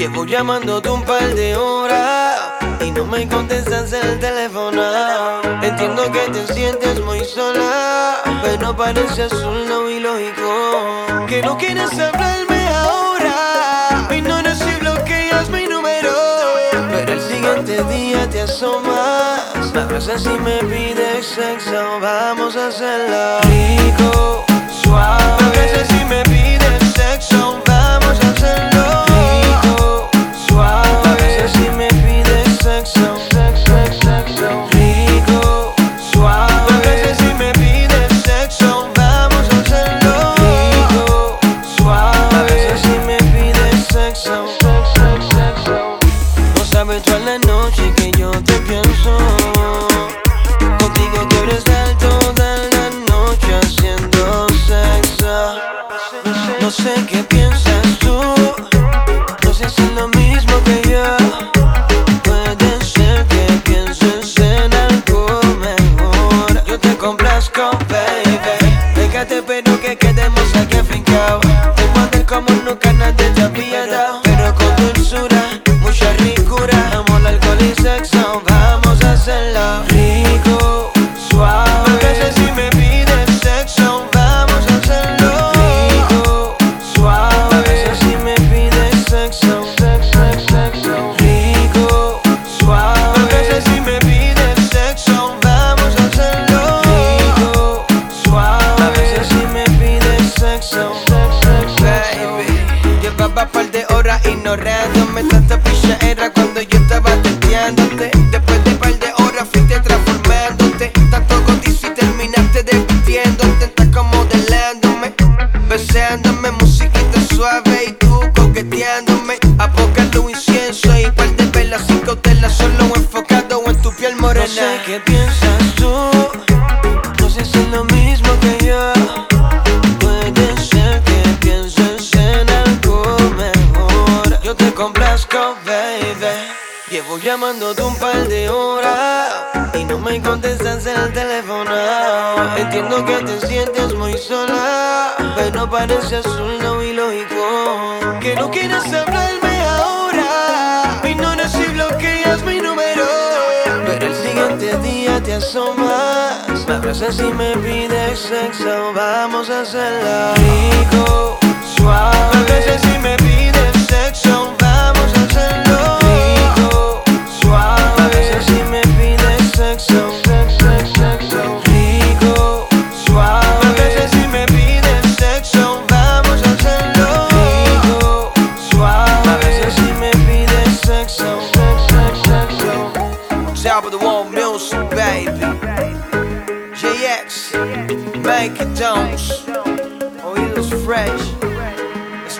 Llevo llamándote un par de horas y no me contestas el teléfono. Entiendo que te sientes muy sola, pero parece azul y lógico que no quieres hablarme ahora. Me ignoras y bloqueas mi número, pero el siguiente día te asomas. Me abrazas y me pides sexo, vamos a hacerlo rico, sabes toda la noche que yo te pienso. Contigo quiero estar toda la noche haciendo sexo. No sé qué piensas tú. No sé si es lo mismo que yo. Puede ser que pienses en algo mejor. Yo te complazco, baby. Déjate, pero que quedemos aquí afincados. Te pones como nunca nadie te había par de horas ignorándome tanta picha era cuando yo estaba testeándote. Después de par de horas fuiste transformándote. Tanto codicio y terminaste despidiéndote. Estás como modelándome, besándome, musiquita suave y tú coqueteándome. Apocando incienso y par de velas sin cautela, solo enfocado en tu piel morena. No sé qué piensas tú, no sé si es lo mismo que yo. Complazco, baby. Llevo llamándote un par de horas y no me contestas el teléfono. Entiendo que te sientes muy sola, pero parece azul y lógico que no quieres hablarme ahora. Me ignoras y bloqueas mi número, pero el siguiente día te asomas. Me abrazas y me pides sexo, vamos a hacerlo top of the world music, baby. JX, make it dance. Oh, it fresh. Let's